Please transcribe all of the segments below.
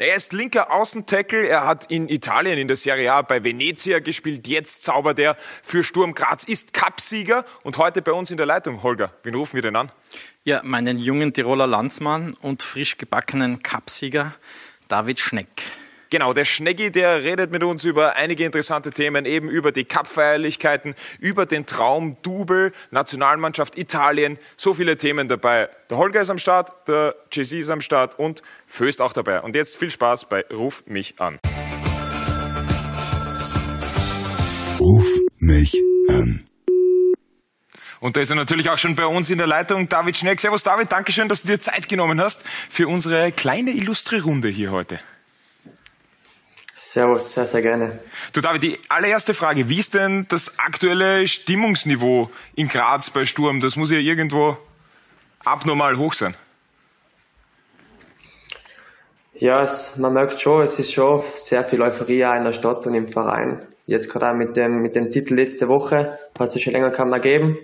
Er ist linker Außentackle. Er hat in Italien in der Serie A bei Venezia gespielt. Jetzt zaubert er für Sturm Graz, ist Cupsieger und heute bei uns in der Leitung. Holger, wen rufen wir denn an? Ja, meinen jungen Tiroler Landsmann und frisch gebackenen Cupsieger David Schneck. Genau, der Schneggi, der redet mit uns über einige interessante Themen, eben über die Cup-Feierlichkeiten, über den Traum Double, Nationalmannschaft Italien, so viele Themen dabei. Der Holger ist am Start, der JC ist am Start und Föst auch dabei. Und jetzt viel Spaß bei Ruf mich an. Ruf mich an. Und da ist er natürlich auch schon bei uns in der Leitung, David Schneck. Servus David, Dankeschön, dass du dir Zeit genommen hast für unsere kleine illustre Runde hier heute. Servus, sehr, sehr gerne. Du David, die allererste Frage, wie ist denn das aktuelle Stimmungsniveau in Graz bei Sturm? Das muss ja irgendwo abnormal hoch sein. Ja, es, man merkt schon, es ist schon sehr viel Euphorie in der Stadt und im Verein. Jetzt gerade auch mit dem, mit dem Titel letzte Woche, hat es schon länger kaum mehr gegeben.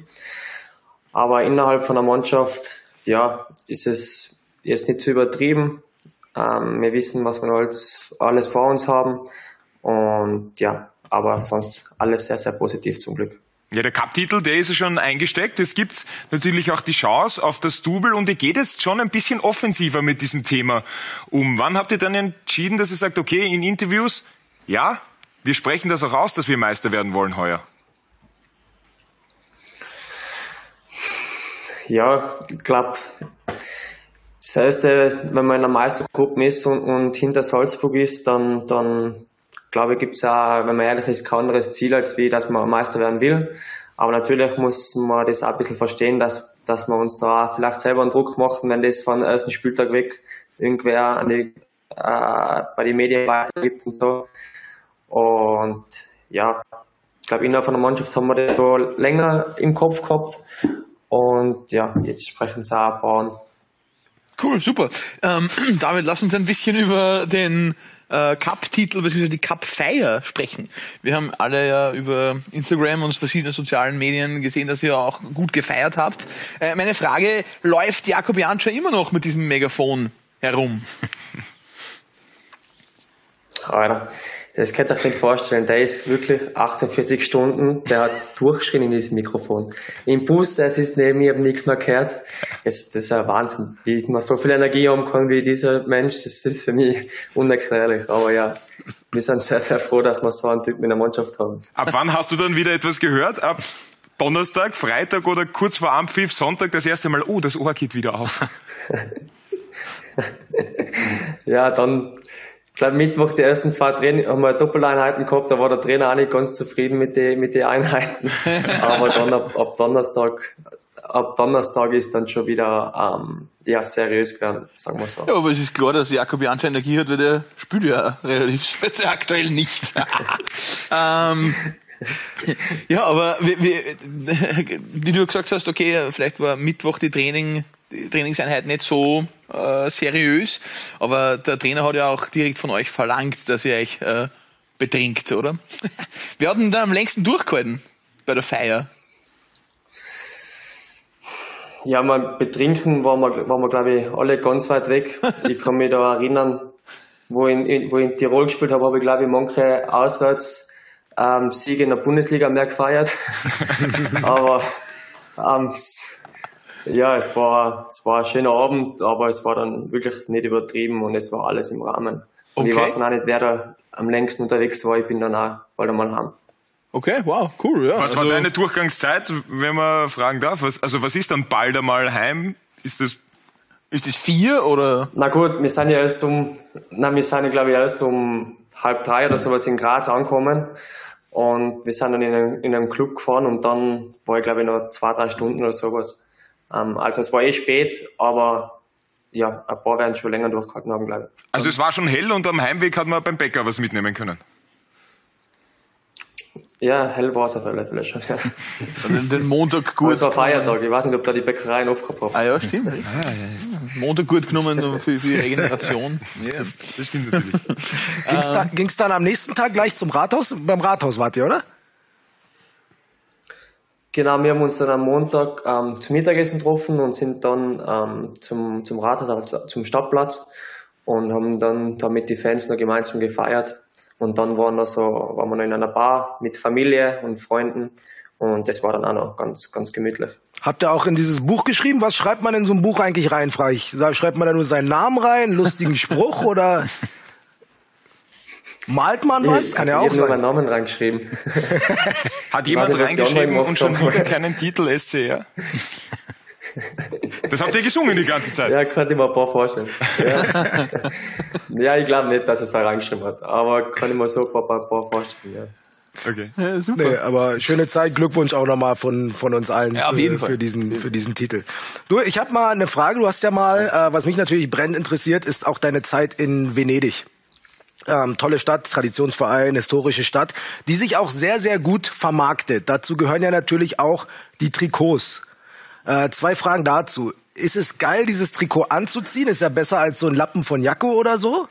Aber innerhalb von der Mannschaft, ja, ist es jetzt nicht zu übertrieben. Ähm, wir wissen, was wir alles, alles vor uns haben. Und ja, aber sonst alles sehr, sehr positiv zum Glück. Ja, der Cup-Titel, der ist ja schon eingesteckt. Es gibt natürlich auch die Chance auf das Double und ihr geht jetzt schon ein bisschen offensiver mit diesem Thema um. Wann habt ihr dann entschieden, dass ihr sagt, okay, in Interviews, ja, wir sprechen das auch aus, dass wir Meister werden wollen heuer? Ja, ich glaube, das heißt, wenn man in der Meistergruppe ist und, und hinter Salzburg ist, dann, dann glaube ich, gibt es auch, wenn man ehrlich ist, kein anderes Ziel, als wie, dass man Meister werden will. Aber natürlich muss man das auch ein bisschen verstehen, dass, dass wir uns da vielleicht selber einen Druck machen, wenn das von ersten Spieltag weg irgendwer an die, äh, bei den Medien weitergibt und so. Und ja, ich glaube, innerhalb von der Mannschaft haben wir das schon länger im Kopf gehabt. Und ja, jetzt sprechen sie auch ein paar Cool, super. Ähm, David, lass uns ein bisschen über den äh, Cup-Titel bzw. die Cup-Feier sprechen. Wir haben alle ja über Instagram und verschiedene sozialen Medien gesehen, dass ihr auch gut gefeiert habt. Äh, meine Frage, läuft Jakob Janscher immer noch mit diesem Megafon herum? Alter, das könnt ihr euch nicht vorstellen. Der ist wirklich 48 Stunden, der hat durchgeschrien in diesem Mikrofon. Im Bus, es ist neben mir, ich habe nichts mehr gehört. Das, das ist ein Wahnsinn, wie man so viel Energie haben kann wie dieser Mensch. Das ist für mich unerklärlich. Aber ja, wir sind sehr, sehr froh, dass wir so einen Typen in der Mannschaft haben. Ab wann hast du dann wieder etwas gehört? Ab Donnerstag, Freitag oder kurz vor Ampfiff, Sonntag das erste Mal, oh, das Ohr geht wieder auf. ja, dann ich glaube, Mittwoch die ersten zwei Training haben wir Doppeleinheiten gehabt, da war der Trainer auch nicht ganz zufrieden mit den mit den Einheiten. Aber dann ab, ab Donnerstag ab Donnerstag ist dann schon wieder ähm, ja, seriös geworden, sagen wir so. Ja, aber es ist klar, dass Jakob Janscher Energie hat, weil der spielt ja relativ aktuell nicht. ähm, ja, aber wie, wie, wie, du gesagt hast, okay, vielleicht war Mittwoch die Training, die Trainingseinheit nicht so äh, seriös, aber der Trainer hat ja auch direkt von euch verlangt, dass ihr euch äh, betrinkt, oder? Wer hat denn da am längsten durchgehalten bei der Feier? Ja, mal betrinken waren wir, waren wir glaube ich, alle ganz weit weg. Ich kann mich da erinnern, wo ich in, wo ich in Tirol gespielt habe, habe ich glaube ich manche auswärts ähm, Siege in der Bundesliga mehr gefeiert. Aber ähm, ja, es war, es war ein schöner Abend, aber es war dann wirklich nicht übertrieben und es war alles im Rahmen. Und okay. ich weiß noch nicht, wer da am längsten unterwegs war. Ich bin dann auch bald einmal heim. Okay, wow, cool, ja. Was also, war deine Durchgangszeit, wenn man fragen darf? Was, also was ist dann bald einmal heim? Ist das ist das vier oder? Na gut, wir sind ja erst um, na, wir sind ja glaube ich erst um halb drei oder sowas in Graz angekommen. Und wir sind dann in einem, in einem Club gefahren und dann war ich glaube ich noch zwei, drei Stunden oder sowas ähm, also es war eh spät, aber ja, ein paar werden schon länger durchgehalten haben, glaube ich. Also es war schon hell und am Heimweg hat man beim Bäcker was mitnehmen können? Ja, hell war es auf alle Fälle schon. Ja. den, Montag gut. Es war Feiertag, ich weiß nicht, ob da die Bäckereien aufgehabt haben. Ah ja, stimmt. Ah, ja, ja, Montag gut genommen für, für die Regeneration. ja, das, das stimmt natürlich. Ging's, da, ging's dann am nächsten Tag gleich zum Rathaus? Beim Rathaus wart ihr, oder? Genau, wir haben uns dann am Montag ähm, zum Mittagessen getroffen und sind dann ähm, zum, zum Rathaus, also zum Stadtplatz. und haben dann da mit den Fans noch gemeinsam gefeiert. Und dann waren, da so, waren wir noch in einer Bar mit Familie und Freunden und das war dann auch noch ganz, ganz gemütlich. Habt ihr auch in dieses Buch geschrieben? Was schreibt man in so ein Buch eigentlich rein, frage ich? Schreibt man da nur seinen Namen rein, lustigen Spruch oder malt man was? Kann also ja auch nur sein. meinen Namen reingeschrieben. Hat jemand reingeschrieben und schon wieder keinen Titel SCR? Das habt ihr gesungen die ganze Zeit. Ja, könnte ich mir ein paar vorstellen. Ja, ja ich glaube nicht, dass es wer reingeschrieben hat, aber kann ich mir so ein paar, paar, paar vorstellen. Ja. Okay. Ja, super. Nee, aber schöne Zeit, Glückwunsch auch nochmal von, von uns allen Ja, auf für, für, diesen, für diesen Titel. Du, ich habe mal eine Frage, du hast ja mal, äh, was mich natürlich brennend interessiert, ist auch deine Zeit in Venedig. Ähm, tolle Stadt, Traditionsverein, historische Stadt, die sich auch sehr, sehr gut vermarktet. Dazu gehören ja natürlich auch die Trikots. Äh, zwei Fragen dazu. Ist es geil, dieses Trikot anzuziehen? Ist ja besser als so ein Lappen von Jacke oder so?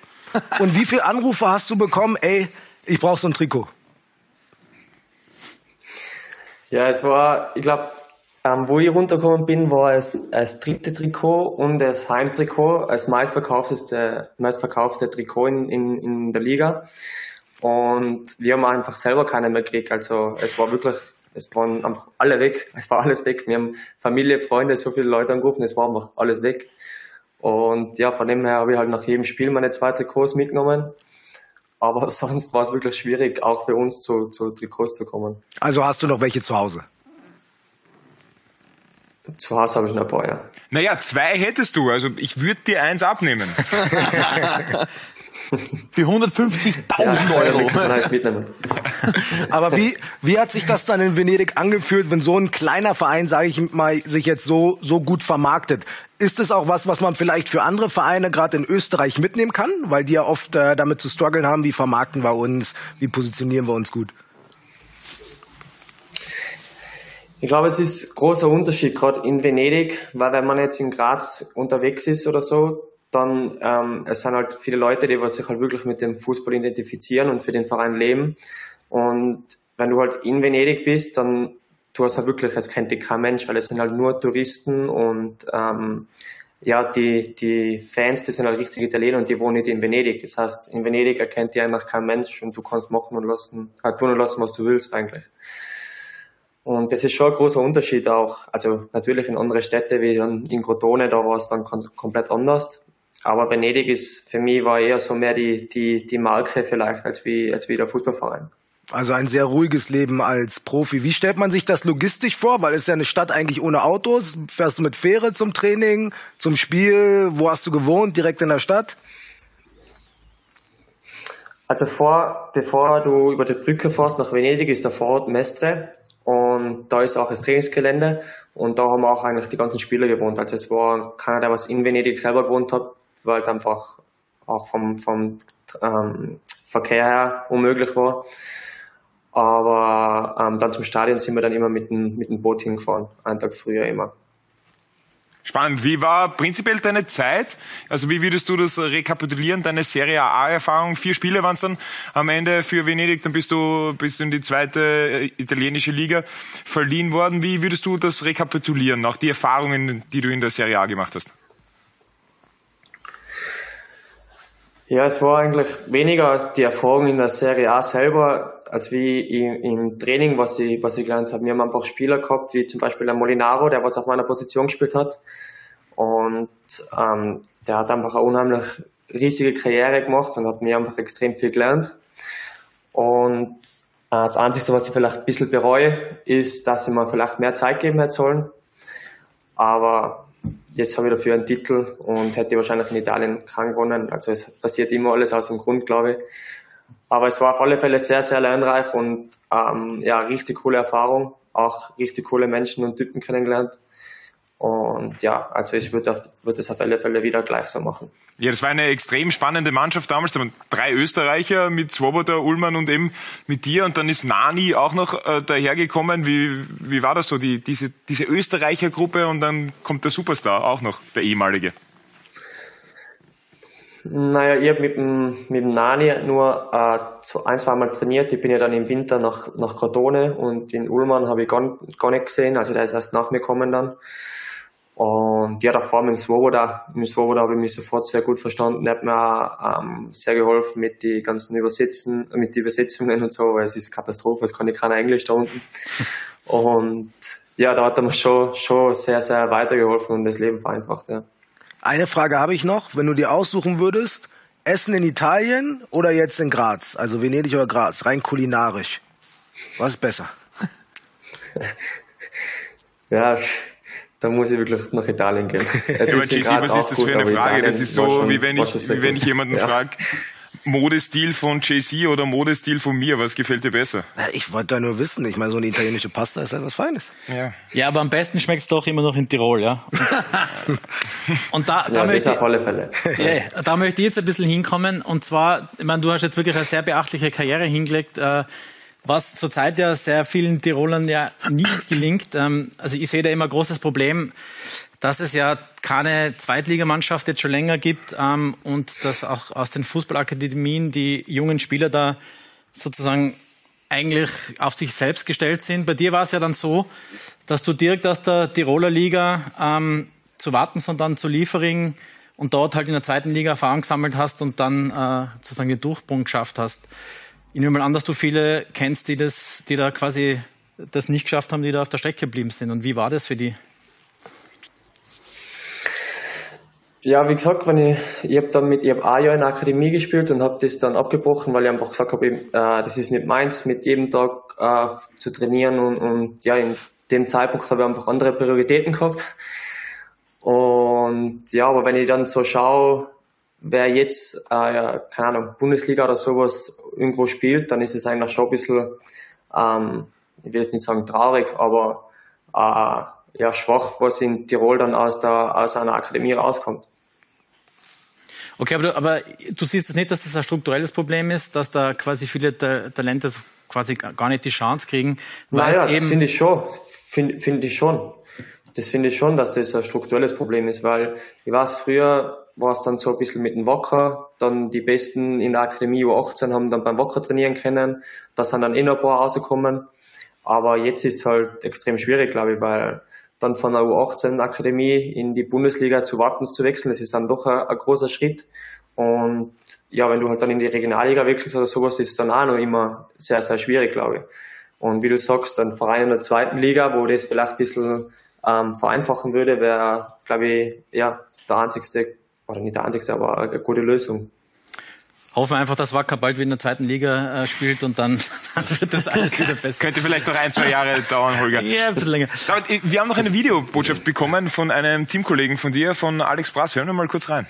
Und wie viele Anrufe hast du bekommen? Ey, ich brauche so ein Trikot. Ja, es war, ich glaube, ähm, wo ich runtergekommen bin, war es das dritte Trikot und das Heimtrikot als meistverkaufteste, meistverkaufte Trikot in, in, in der Liga. Und wir haben einfach selber keine mehr gekriegt. Also es war wirklich, es waren einfach alle weg. Es war alles weg. Wir haben Familie, Freunde, so viele Leute angerufen, es war einfach alles weg. Und ja, von dem her habe ich halt nach jedem Spiel meine zwei Trikots mitgenommen. Aber sonst war es wirklich schwierig, auch für uns zu, zu Trikots zu kommen. Also hast du noch welche zu Hause? Zu Hause habe ich noch ein paar, ja. Naja, zwei hättest du, also ich würde dir eins abnehmen. Für 150.000 Euro. Aber wie, wie hat sich das dann in Venedig angefühlt, wenn so ein kleiner Verein, sage ich mal, sich jetzt so, so gut vermarktet? Ist es auch was, was man vielleicht für andere Vereine gerade in Österreich mitnehmen kann? Weil die ja oft äh, damit zu strugglen haben, wie vermarkten wir uns, wie positionieren wir uns gut? Ich glaube, es ist ein großer Unterschied, gerade in Venedig, weil wenn man jetzt in Graz unterwegs ist oder so, dann ähm, es sind halt viele Leute, die sich halt wirklich mit dem Fußball identifizieren und für den Verein leben. Und wenn du halt in Venedig bist, dann du hast halt wirklich, es kennt dich kein Mensch, weil es sind halt nur Touristen und ähm, ja, die, die Fans, die sind halt richtig Italiener und die wohnen nicht in Venedig. Das heißt, in Venedig erkennt dich einfach kein Mensch und du kannst machen und lassen, halt tun und lassen, was du willst eigentlich. Und das ist schon ein großer Unterschied auch. Also natürlich in andere Städte wie dann in Crotone, da war es dann kom komplett anders. Aber Venedig ist für mich war eher so mehr die, die, die Marke vielleicht als wie, als wie der Fußballverein. Also ein sehr ruhiges Leben als Profi. Wie stellt man sich das logistisch vor? Weil es ist ja eine Stadt eigentlich ohne Autos. Fährst du mit Fähre zum Training, zum Spiel? Wo hast du gewohnt? Direkt in der Stadt? Also vor, bevor du über die Brücke fährst nach Venedig, ist der Vorort Mestre und da ist auch das Trainingsgelände und da haben auch eigentlich die ganzen Spieler gewohnt. Also es war keiner, der was in Venedig selber gewohnt hat, weil es einfach auch vom, vom ähm, Verkehr her unmöglich war. Aber ähm, dann zum Stadion sind wir dann immer mit dem, mit dem Boot hingefahren, einen Tag früher immer. Spannend. Wie war prinzipiell deine Zeit? Also wie würdest du das rekapitulieren, deine Serie A-Erfahrung? Vier Spiele waren es dann am Ende für Venedig, dann bist du, bist du in die zweite äh, italienische Liga verliehen worden. Wie würdest du das rekapitulieren, nach die Erfahrungen, die du in der Serie A gemacht hast? Ja, es war eigentlich weniger die Erfahrung in der Serie A selber, als wie im, Training, was ich, was ich gelernt habe. Wir haben einfach Spieler gehabt, wie zum Beispiel der Molinaro, der was auf meiner Position gespielt hat. Und ähm, der hat einfach eine unheimlich riesige Karriere gemacht und hat mir einfach extrem viel gelernt. Und äh, das Einzige, was ich vielleicht ein bisschen bereue, ist, dass ich mir vielleicht mehr Zeit geben hätte sollen. Aber jetzt habe ich dafür einen Titel und hätte wahrscheinlich in Italien keinen gewonnen. Also es passiert immer alles aus dem Grund, glaube ich. Aber es war auf alle Fälle sehr, sehr lernreich und ähm, ja, richtig coole Erfahrung. Auch richtig coole Menschen und Typen kennengelernt. Und ja, also ich würde würd es auf alle Fälle wieder gleich so machen. Ja, das war eine extrem spannende Mannschaft damals. Da waren drei Österreicher mit Swoboda, Ullmann und eben mit dir. Und dann ist Nani auch noch äh, dahergekommen. Wie, wie war das so, die, diese, diese Österreichergruppe? Und dann kommt der Superstar auch noch, der ehemalige. Naja, ich habe mit dem, mit dem Nani nur äh, ein, zwei Mal trainiert. Ich bin ja dann im Winter nach, nach Crotone und in Ullmann habe ich gar, gar nicht gesehen. Also der ist erst nach mir gekommen dann. Und ja, davor mit dem Swoboda, mit dem Swoboda habe ich mich sofort sehr gut verstanden. Er hat mir ähm, sehr geholfen mit den ganzen Übersetzen, mit den Übersetzungen und so, weil es ist Katastrophe, es kann ich keiner Englisch da unten. Und ja, da hat er mir schon, schon sehr, sehr weitergeholfen und das Leben vereinfacht, ja. Eine Frage habe ich noch. Wenn du dir aussuchen würdest, Essen in Italien oder jetzt in Graz? Also Venedig oder Graz, rein kulinarisch. Was ist besser? ja, da muss ich wirklich nach Italien gehen. Es ja, ist aber was ist das für eine Frage? Das ist so, wie wenn ich, wie wenn ich jemanden ja. frage, Modestil von JC oder Modestil von mir? Was gefällt dir besser? Ja, ich wollte da nur wissen. Ich meine, so eine italienische Pasta ist halt was Feines. Ja, ja aber am besten schmeckt es doch immer noch in Tirol, ja. Und da, da, ja, möchte, auf alle Fälle. Ja, da möchte ich jetzt ein bisschen hinkommen. Und zwar, ich meine, du hast jetzt wirklich eine sehr beachtliche Karriere hingelegt. Äh, was zurzeit ja sehr vielen Tirolern ja nicht gelingt. Ähm, also ich sehe da immer großes Problem, dass es ja keine Zweitligamannschaft jetzt schon länger gibt ähm, und dass auch aus den Fußballakademien die jungen Spieler da sozusagen eigentlich auf sich selbst gestellt sind. Bei dir war es ja dann so, dass du direkt aus der Tiroler Liga ähm, zu Wartens und dann zu Liefering und dort halt in der zweiten Liga Erfahrung gesammelt hast und dann äh, sozusagen den Durchbruch geschafft hast. Ich nehme mal an, dass du viele kennst, die das, die da quasi das nicht geschafft haben, die da auf der Strecke geblieben sind. Und wie war das für die? Ja, wie gesagt, wenn ich, ich habe dann mit, ich ein Jahr in der Akademie gespielt und habe das dann abgebrochen, weil ich einfach gesagt habe, äh, das ist nicht meins, mit jedem Tag äh, zu trainieren und, und ja, in dem Zeitpunkt habe ich einfach andere Prioritäten gehabt. Und ja, aber wenn ich dann so schaue, wer jetzt, äh, keine Ahnung, Bundesliga oder sowas irgendwo spielt, dann ist es eigentlich schon ein bisschen, ähm, ich will jetzt nicht sagen traurig, aber äh, ja, schwach, was in Tirol dann aus, der, aus einer Akademie rauskommt. Okay, aber du, aber du siehst es nicht, dass das ein strukturelles Problem ist, dass da quasi viele Talente quasi gar nicht die Chance kriegen. Naja, das finde ich schon. Finde find ich schon. Das finde ich schon, dass das ein strukturelles Problem ist, weil ich weiß, früher war es dann so ein bisschen mit dem Wacker. Dann die Besten in der Akademie U18 haben dann beim Wacker trainieren können. Da sind dann eh noch ein paar rausgekommen. Aber jetzt ist es halt extrem schwierig, glaube ich, weil dann von der U18 Akademie in die Bundesliga zu Wartens zu wechseln, das ist dann doch ein, ein, großer Schritt. Und ja, wenn du halt dann in die Regionalliga wechselst oder sowas, ist dann auch noch immer sehr, sehr schwierig, glaube ich. Und wie du sagst, ein Verein in der zweiten Liga, wo das vielleicht ein bisschen ähm, vereinfachen würde, wäre, glaube ich, ja, der einzigste oder nicht der einzigste, aber eine gute Lösung. Hoffen wir einfach, dass Wacker bald wieder in der zweiten Liga äh, spielt und dann, dann wird das alles wieder besser. Könnte vielleicht noch ein, zwei Jahre dauern, Holger. Ja, ein bisschen länger. Aber wir haben noch eine Videobotschaft bekommen von einem Teamkollegen von dir, von Alex Brass. Hören wir mal kurz rein.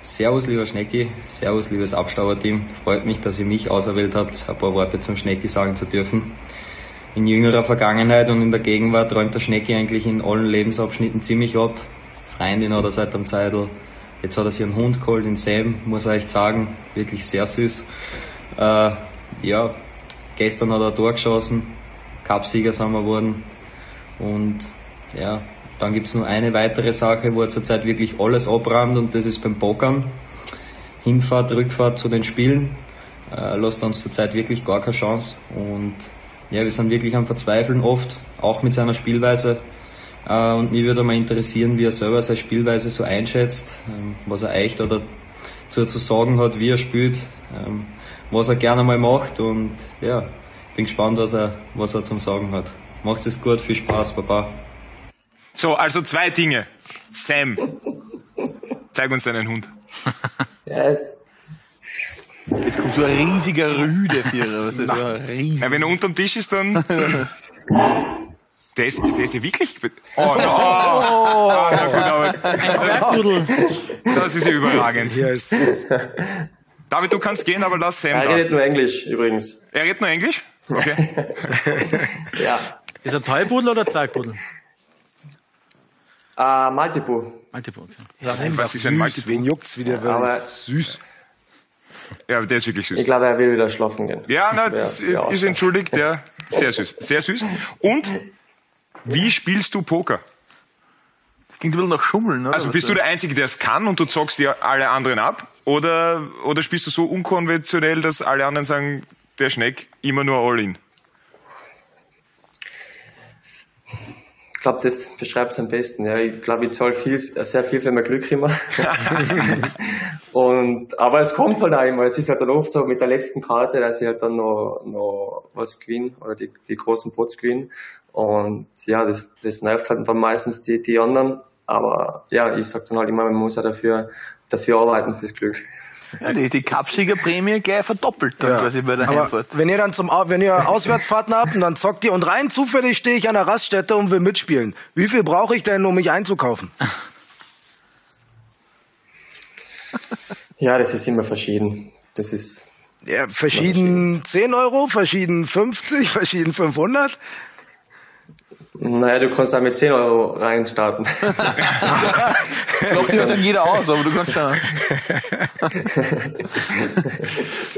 Servus, lieber Schnecki. Servus, liebes Abstauberteam. Freut mich, dass ihr mich auserwählt habt, ein paar Worte zum Schnecki sagen zu dürfen. In jüngerer Vergangenheit und in der Gegenwart räumt der Schnecki eigentlich in allen Lebensabschnitten ziemlich ab. Freundin hat er seit dem Zeitl. Jetzt hat er sich einen Hund geholt, den Sam, muss ich echt sagen. Wirklich sehr süß. Äh, ja, gestern hat er Tor geschossen. Cupsieger sind wir geworden. Und ja, dann gibt's nur eine weitere Sache, wo er zurzeit wirklich alles abräumt und das ist beim Pokern. Hinfahrt, Rückfahrt zu den Spielen. Äh, lässt uns zurzeit wirklich gar keine Chance. Und ja, wir sind wirklich am Verzweifeln oft, auch mit seiner Spielweise. Äh, und mich würde mal interessieren, wie er selber seine Spielweise so einschätzt, ähm, was er echt oder zu, zu sagen hat, wie er spielt, ähm, was er gerne mal macht und ja, bin gespannt, was er, was er zum Sagen hat. Macht es gut, viel Spaß, Baba. So, also zwei Dinge. Sam, zeig uns deinen Hund. Jetzt kommt so ein riesiger Rüdevierer. Was ist so ein riesiger. Ja, wenn er unterm Tisch ist, dann. Der ist, der ist ja wirklich. Oh, no. oh, ah, na gut, aber. Ein. Das ist ja überragend. Yes. David, du kannst gehen, aber lass Sam Er da. redet nur Englisch übrigens. Er redet nur Englisch? Okay. ja. Ist er Tollpudel oder Zwergpudel? Uh, Multiple. Multiple, okay. Ja, was ist ein Multiple? Wen juckt's, wie der aber süß. Ja, der ist wirklich süß. Ich glaube, er will wieder schlafen gehen. Ja, na, das ist, ist entschuldigt, ja. Sehr süß. Sehr süß. Und wie spielst du Poker? Klingt ein bisschen nach Schummeln, oder? Also bist du der Einzige, der es kann und du zockst dir alle anderen ab? Oder, oder spielst du so unkonventionell, dass alle anderen sagen, der Schneck immer nur All-In? Ich glaube, das beschreibt es am besten. Ja, ich glaube, ich zahle viel, sehr viel für mein Glück immer. und, aber es kommt halt auch immer. Es ist halt dann oft so mit der letzten Karte, dass ich halt dann noch, noch was gewinne oder die, die großen Pots gewinne. Und ja, das, das nervt halt dann meistens die, die anderen. Aber ja, ich sag dann halt immer, man muss ja dafür, dafür arbeiten fürs Glück. Ja, die, die Cupsiegerprämie gleich verdoppelt dann Ja. quasi bei der Aber Heimfahrt. wenn ihr dann zum wenn ihr Auswärtsfahrten habt und dann zockt ihr und rein zufällig stehe ich an der Raststätte und will mitspielen. Wie viel brauche ich denn, um mich einzukaufen? Ja, das ist immer verschieden. Das ist, Ja, verschieden 10 Euro, verschieden 50, verschieden 500. naja, du kannst da mit 10 Euro reinstarten. Das ja dann jeder aus, aber du kannst ja.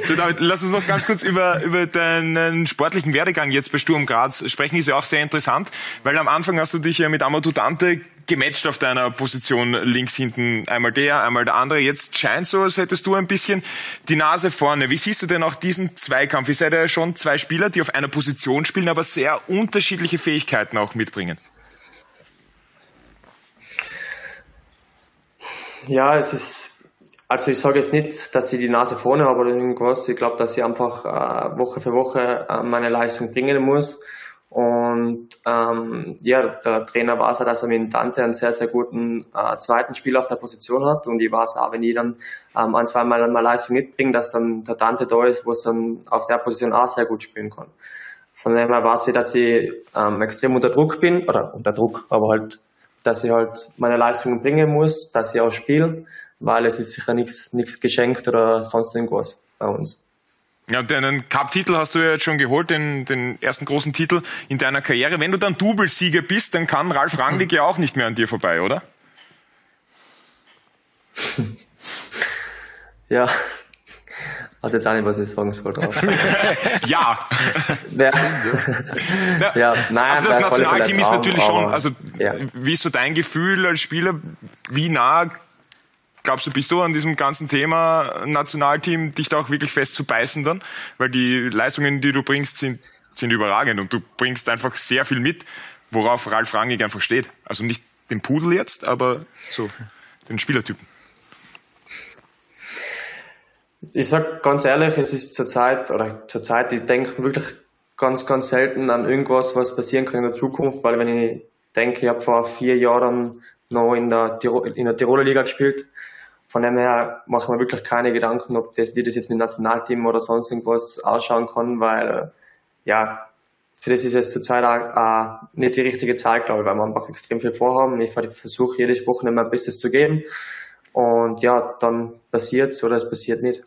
Du, David, lass uns noch ganz kurz über, über deinen sportlichen Werdegang jetzt bei Sturm Graz sprechen. Ist ja auch sehr interessant, weil am Anfang hast du dich ja mit Amadou Dante gematcht auf deiner Position links hinten. Einmal der, einmal der andere. Jetzt scheint so, als hättest du ein bisschen die Nase vorne. Wie siehst du denn auch diesen Zweikampf? Ihr seid ja schon zwei Spieler, die auf einer Position spielen, aber sehr unterschiedliche Fähigkeiten auch mitbringen. Ja, es ist, also ich sage jetzt nicht, dass ich die Nase vorne habe oder irgendwas. Ich glaube, dass ich einfach äh, Woche für Woche äh, meine Leistung bringen muss. Und ähm, ja, der Trainer weiß auch, dass er mit Dante einen sehr, sehr guten äh, zweiten Spieler auf der Position hat. Und ich weiß auch, wenn ich dann ähm, ein, zwei Mal meine Leistung mitbringe, dass dann der Dante da ist, wo es dann auf der Position auch sehr gut spielen kann. Von dem her weiß ich, dass ich ähm, extrem unter Druck bin, oder unter Druck, aber halt, dass ich halt meine Leistungen bringen muss, dass ich auch spiele, weil es ist sicher nichts nichts geschenkt oder sonst irgendwas bei uns. Ja, deinen Cup-Titel hast du ja jetzt schon geholt, den, den ersten großen Titel in deiner Karriere. Wenn du dann Doublesieger bist, dann kann Ralf Rangnick ja auch nicht mehr an dir vorbei, oder? Ja, weiß jetzt auch nicht, was ich sagen soll drauf. Ja. ja. Ja, Ja, nein, also das Nationalteam ist natürlich schon, also ja. wie ist so dein Gefühl als Spieler? Wie nah glaubst du, bist du an diesem ganzen Thema Nationalteam, dich da auch wirklich fest zu beißen dann? Weil die Leistungen, die du bringst, sind, sind überragend und du bringst einfach sehr viel mit, worauf Ralf Rangnick einfach steht. Also nicht den Pudel jetzt, aber so den Spielertypen. Ich sag ganz ehrlich, es ist zurzeit, oder zurzeit, ich denke wirklich ganz, ganz selten an irgendwas, was passieren kann in der Zukunft, weil wenn ich denke, ich habe vor vier Jahren noch in der, Tirol, in der Tiroler Liga gespielt, von dem her mache ich mir wirklich keine Gedanken, ob das, wie das jetzt mit dem Nationalteam oder sonst irgendwas ausschauen kann, weil, ja, für das ist es zurzeit auch, auch nicht die richtige Zeit, glaube ich, weil wir einfach extrem viel vorhaben. Ich versuche jedes Wochenende mein Bestes zu geben. Und ja, dann passiert's oder es passiert nicht.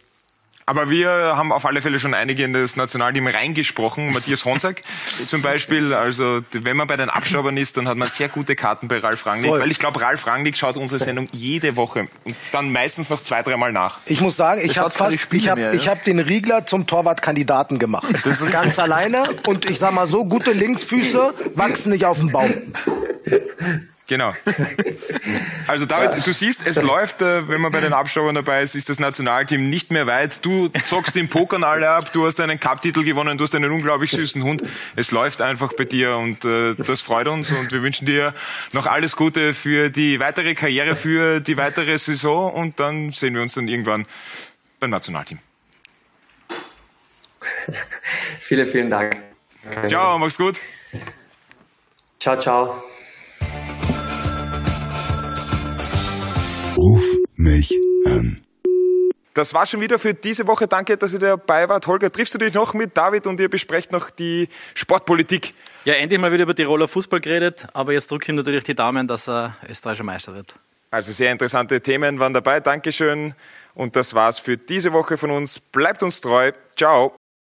Aber wir haben auf alle Fälle schon einige in das Nationalteam reingesprochen. Matthias Honsack zum Beispiel. Also wenn man bei den Abstaubern ist, dann hat man sehr gute Karten bei Ralf Rangnick. Voll. Weil ich glaube, Ralf Rangnick schaut unsere Sendung jede Woche und dann meistens noch zwei, dreimal nach. Ich muss sagen, ich habe fast, ich habe, mehr, ja. ich habe den Riegler zum Torwartkandidaten gemacht. Das ist ganz alleine und ich sag mal so, gute Linksfüße wachsen nicht auf dem Baum. Genau. Also David, du siehst, es läuft, äh, wenn man bei den Abstaubern dabei ist, ist das Nationalteam nicht mehr weit. Du zockst den Pokern alle ab, du hast einen Cup-Titel gewonnen, du hast einen unglaublich süßen Hund. Es läuft einfach bei dir und äh, das freut uns und wir wünschen dir noch alles Gute für die weitere Karriere, für die weitere Saison und dann sehen wir uns dann irgendwann beim Nationalteam. Vielen, vielen Dank. Ciao, mach's gut. Ciao, ciao. Ruf mich an. Das war schon wieder für diese Woche. Danke, dass ihr dabei wart. Holger, triffst du dich noch mit David und ihr besprecht noch die Sportpolitik? Ja, endlich mal wieder über Tiroler Fußball geredet, aber jetzt drücke ich ihm natürlich die Daumen, dass er österreichischer Meister wird. Also sehr interessante Themen waren dabei. Dankeschön. Und das war's für diese Woche von uns. Bleibt uns treu. Ciao.